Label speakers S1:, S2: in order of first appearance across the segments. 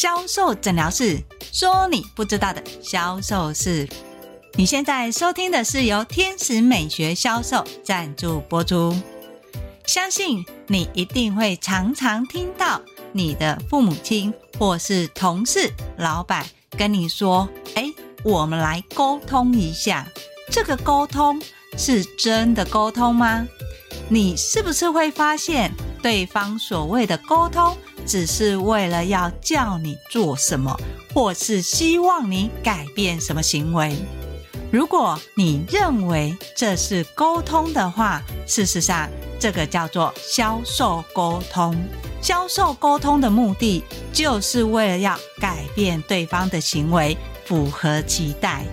S1: 销售诊疗室，说你不知道的销售事。你现在收听的是由天使美学销售赞助播出。相信你一定会常常听到你的父母亲或是同事、老板跟你说：“诶，我们来沟通一下。”这个沟通是真的沟通吗？你是不是会发现对方所谓的沟通？只是为了要叫你做什么，或是希望你改变什么行为。如果你认为这是沟通的话，事实上，这个叫做销售沟通。销售沟通的目的，就是为了要改变对方的行为，符合期待。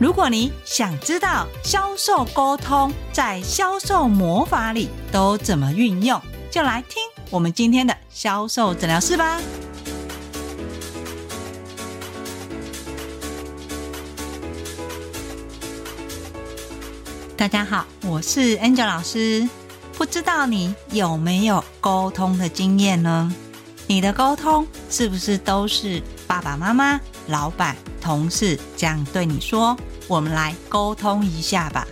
S1: 如果你想知道销售沟通在销售魔法里都怎么运用，就来听我们今天的销售诊疗室吧。大家好，我是 Angel 老师。不知道你有没有沟通的经验呢？你的沟通是不是都是爸爸妈妈、老板、同事这样对你说？我们来沟通一下吧。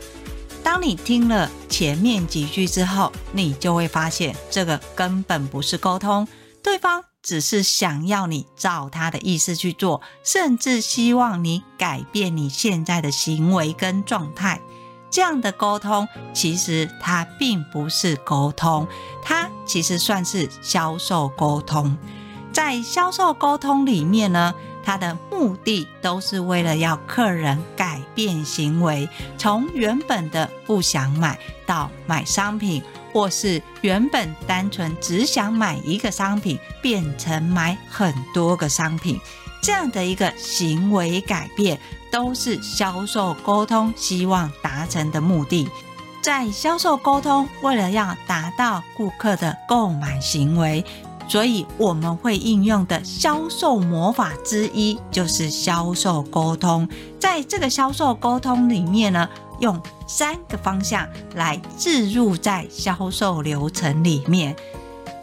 S1: 当你听了前面几句之后，你就会发现这个根本不是沟通，对方只是想要你照他的意思去做，甚至希望你改变你现在的行为跟状态。这样的沟通其实它并不是沟通，它其实算是销售沟通。在销售沟通里面呢，它的目的都是为了要客人改变行为，从原本的不想买到买商品，或是原本单纯只想买一个商品，变成买很多个商品，这样的一个行为改变，都是销售沟通希望达成的目的。在销售沟通，为了要达到顾客的购买行为。所以我们会应用的销售魔法之一就是销售沟通。在这个销售沟通里面呢，用三个方向来置入在销售流程里面。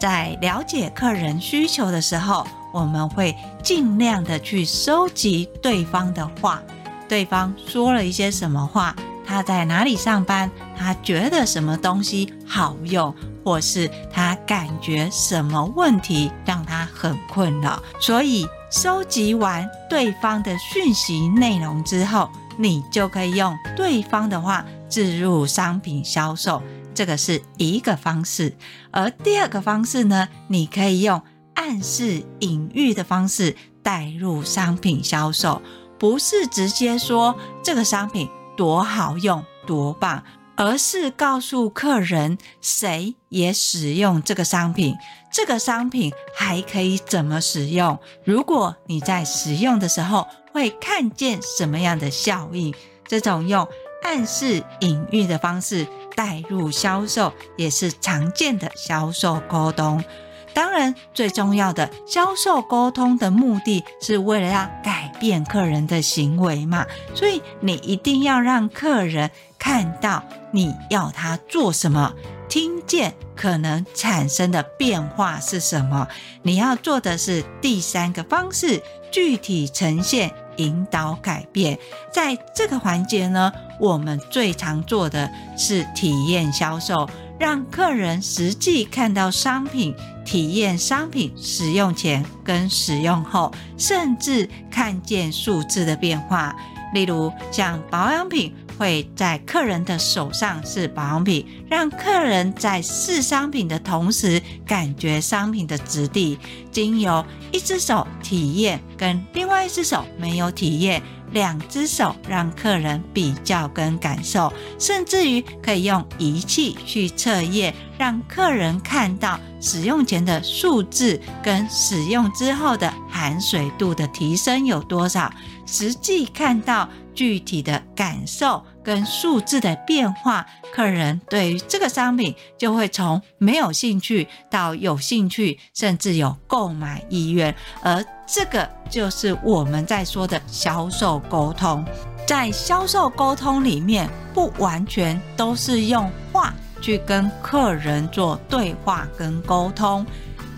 S1: 在了解客人需求的时候，我们会尽量的去收集对方的话，对方说了一些什么话，他在哪里上班，他觉得什么东西好用。或是他感觉什么问题让他很困扰，所以收集完对方的讯息内容之后，你就可以用对方的话置入商品销售，这个是一个方式。而第二个方式呢，你可以用暗示、隐喻的方式带入商品销售，不是直接说这个商品多好用、多棒。而是告诉客人谁也使用这个商品，这个商品还可以怎么使用？如果你在使用的时候会看见什么样的效应？这种用暗示、隐喻的方式带入销售，也是常见的销售沟通。当然，最重要的销售沟通的目的是为了要改变客人的行为嘛，所以你一定要让客人看到你要他做什么，听见可能产生的变化是什么。你要做的是第三个方式，具体呈现、引导改变。在这个环节呢，我们最常做的是体验销售，让客人实际看到商品。体验商品使用前跟使用后，甚至看见数字的变化。例如，像保养品会在客人的手上试保养品，让客人在试商品的同时感觉商品的质地。经由一只手体验，跟另外一只手没有体验。两只手让客人比较跟感受，甚至于可以用仪器去测验，让客人看到使用前的数字跟使用之后的含水度的提升有多少，实际看到具体的感受跟数字的变化，客人对于这个商品就会从没有兴趣到有兴趣，甚至有购买意愿，而这个就是我们在说的销售沟通。在销售沟通里面，不完全都是用话去跟客人做对话跟沟通。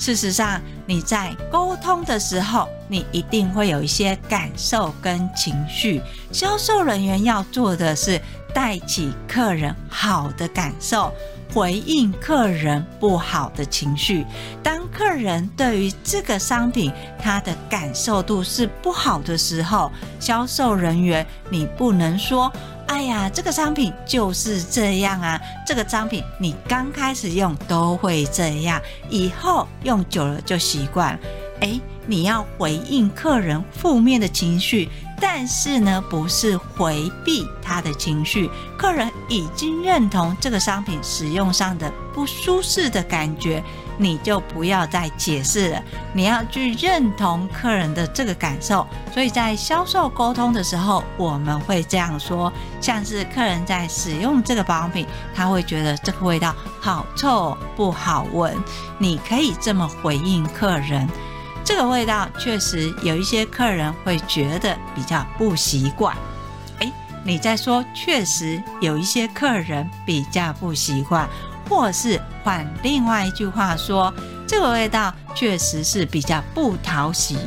S1: 事实上，你在沟通的时候，你一定会有一些感受跟情绪。销售人员要做的是带起客人好的感受，回应客人不好的情绪。当客人对于这个商品他的感受度是不好的时候，销售人员你不能说。哎呀，这个商品就是这样啊！这个商品你刚开始用都会这样，以后用久了就习惯了。诶，你要回应客人负面的情绪，但是呢，不是回避他的情绪。客人已经认同这个商品使用上的不舒适的感觉。你就不要再解释了，你要去认同客人的这个感受。所以在销售沟通的时候，我们会这样说：像是客人在使用这个保养品，他会觉得这个味道好臭，不好闻。你可以这么回应客人：这个味道确实有一些客人会觉得比较不习惯。诶，你在说确实有一些客人比较不习惯。或是换另外一句话说，这个味道确实是比较不讨喜。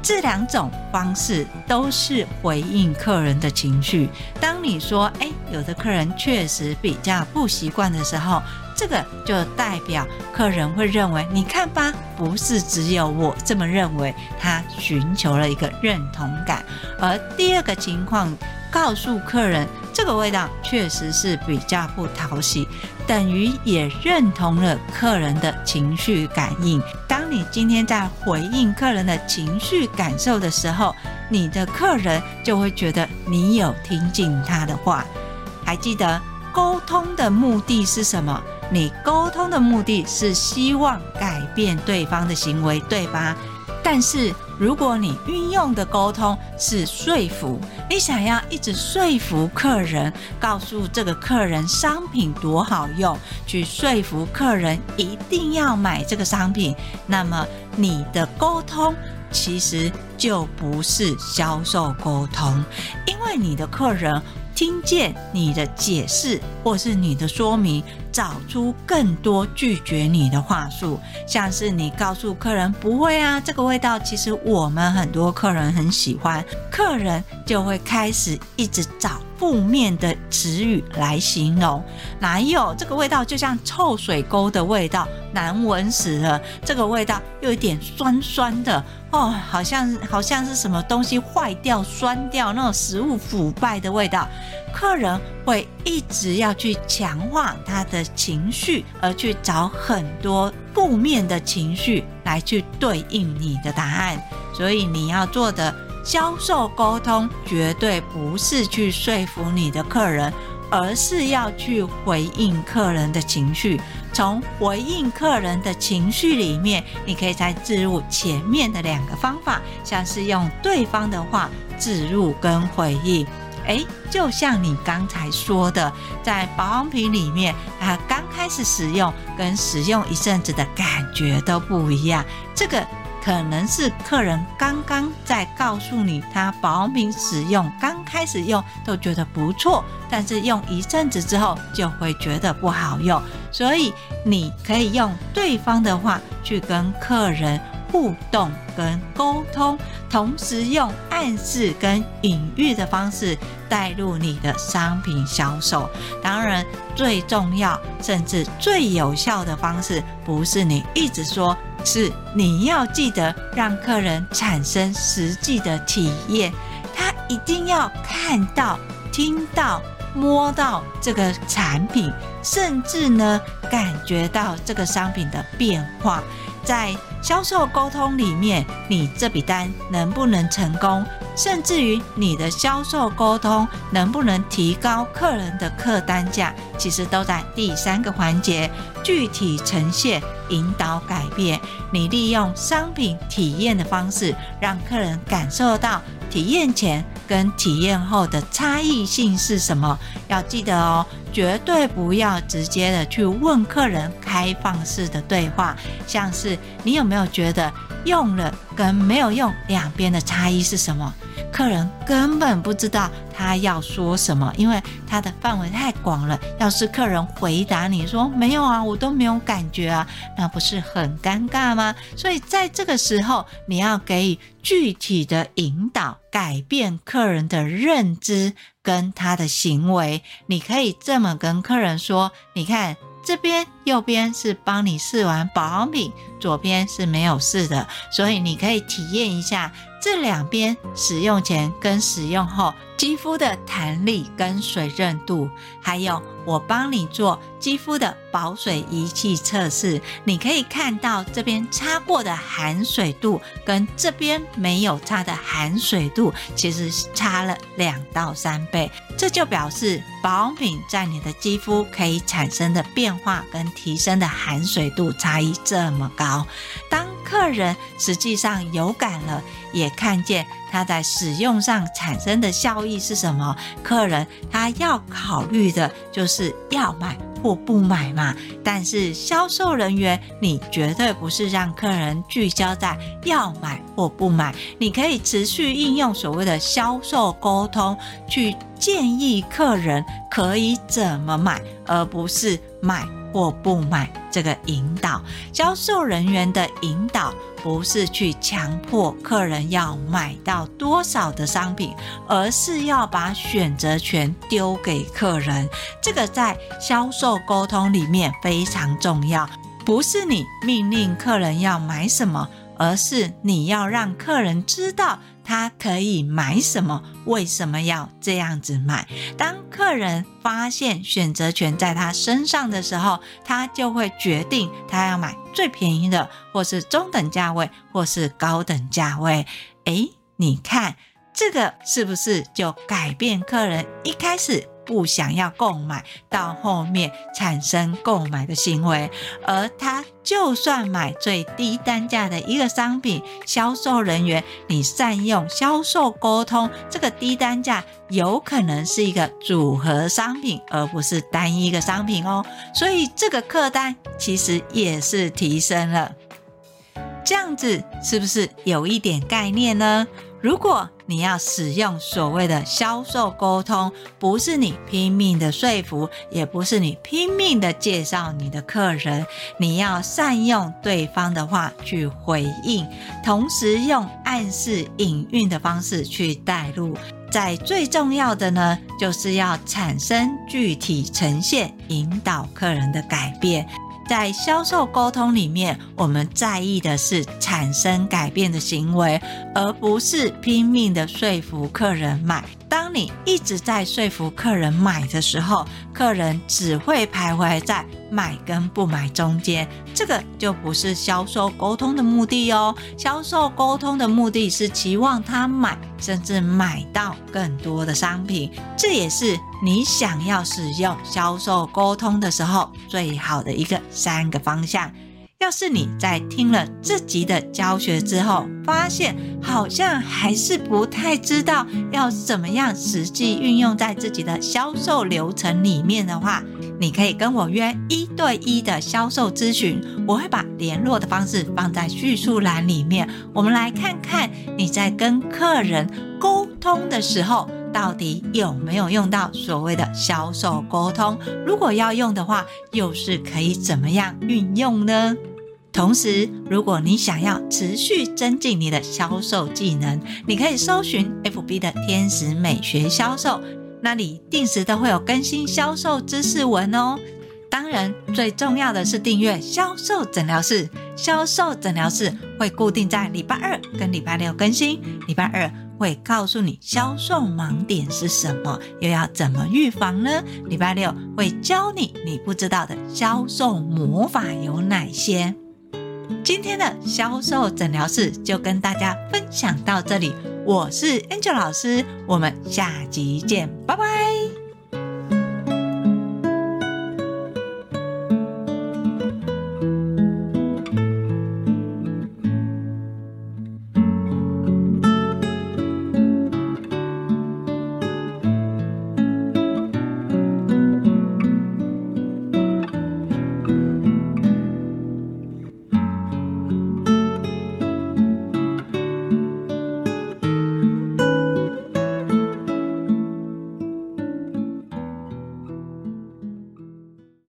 S1: 这两种方式都是回应客人的情绪。当你说“诶，有的客人确实比较不习惯”的时候，这个就代表客人会认为，你看吧，不是只有我这么认为。他寻求了一个认同感。而第二个情况，告诉客人这个味道确实是比较不讨喜。等于也认同了客人的情绪感应。当你今天在回应客人的情绪感受的时候，你的客人就会觉得你有听进他的话。还记得沟通的目的是什么？你沟通的目的是希望改变对方的行为，对吧？但是如果你运用的沟通是说服，你想要一直说服客人，告诉这个客人商品多好用，去说服客人一定要买这个商品，那么你的沟通其实就不是销售沟通，因为你的客人。听见你的解释或是你的说明，找出更多拒绝你的话术，像是你告诉客人不会啊，这个味道其实我们很多客人很喜欢，客人就会开始一直找负面的词语来形容，哪有这个味道就像臭水沟的味道，难闻死了，这个味道又有点酸酸的。哦，好像好像是什么东西坏掉、酸掉那种食物腐败的味道，客人会一直要去强化他的情绪，而去找很多负面的情绪来去对应你的答案。所以你要做的销售沟通，绝对不是去说服你的客人。而是要去回应客人的情绪，从回应客人的情绪里面，你可以再置入前面的两个方法，像是用对方的话置入跟回应。诶，就像你刚才说的，在保养品里面，它刚开始使用跟使用一阵子的感觉都不一样，这个。可能是客人刚刚在告诉你，他保养品使用刚开始用都觉得不错，但是用一阵子之后就会觉得不好用。所以你可以用对方的话去跟客人互动跟沟通，同时用暗示跟隐喻的方式带入你的商品销售。当然，最重要甚至最有效的方式，不是你一直说。是你要记得让客人产生实际的体验，他一定要看到、听到、摸到这个产品，甚至呢感觉到这个商品的变化。在销售沟通里面，你这笔单能不能成功？甚至于你的销售沟通能不能提高客人的客单价，其实都在第三个环节，具体呈现、引导改变。你利用商品体验的方式，让客人感受到体验前跟体验后的差异性是什么？要记得哦，绝对不要直接的去问客人开放式的对话，像是你有没有觉得用了跟没有用两边的差异是什么？客人根本不知道他要说什么，因为他的范围太广了。要是客人回答你说没有啊，我都没有感觉啊，那不是很尴尬吗？所以在这个时候，你要给予具体的引导，改变客人的认知跟他的行为。你可以这么跟客人说：你看。这边右边是帮你试完保养品，左边是没有试的，所以你可以体验一下这两边使用前跟使用后肌肤的弹力跟水润度，还有。我帮你做肌肤的保水仪器测试，你可以看到这边擦过的含水度跟这边没有擦的含水度，其实差了两到三倍。这就表示保养品在你的肌肤可以产生的变化跟提升的含水度差异这么高。好当客人实际上有感了，也看见他在使用上产生的效益是什么，客人他要考虑的就。是要买或不买嘛？但是销售人员，你绝对不是让客人聚焦在要买或不买，你可以持续应用所谓的销售沟通，去建议客人可以怎么买，而不是买或不买。这个引导，销售人员的引导。不是去强迫客人要买到多少的商品，而是要把选择权丢给客人。这个在销售沟通里面非常重要，不是你命令客人要买什么。而是你要让客人知道他可以买什么，为什么要这样子买。当客人发现选择权在他身上的时候，他就会决定他要买最便宜的，或是中等价位，或是高等价位。诶，你看这个是不是就改变客人一开始不想要购买，到后面产生购买的行为，而他就算买最低单价的一个商品，销售人员你善用销售沟通，这个低单价有可能是一个组合商品，而不是单一个商品哦，所以这个客单其实也是提升了，这样子是不是有一点概念呢？如果你要使用所谓的销售沟通，不是你拼命的说服，也不是你拼命的介绍你的客人，你要善用对方的话去回应，同时用暗示、隐喻的方式去带入。在最重要的呢，就是要产生具体呈现，引导客人的改变。在销售沟通里面，我们在意的是产生改变的行为，而不是拼命的说服客人买。当你一直在说服客人买的时候，客人只会徘徊在买跟不买中间，这个就不是销售沟通的目的哦。销售沟通的目的是期望他买，甚至买到更多的商品。这也是你想要使用销售沟通的时候最好的一个三个方向。要是你在听了这集的教学之后，发现好像还是不太知道要怎么样实际运用在自己的销售流程里面的话，你可以跟我约一对一的销售咨询，我会把联络的方式放在叙述栏里面。我们来看看你在跟客人沟通的时候，到底有没有用到所谓的销售沟通？如果要用的话，又是可以怎么样运用呢？同时，如果你想要持续增进你的销售技能，你可以搜寻 FB 的天使美学销售，那里定时都会有更新销售知识文哦。当然，最重要的是订阅销售诊疗室，销售诊疗室会固定在礼拜二跟礼拜六更新。礼拜二会告诉你销售盲点是什么，又要怎么预防呢？礼拜六会教你你不知道的销售魔法有哪些。今天的销售诊疗室就跟大家分享到这里，我是 Angel 老师，我们下集见，拜拜。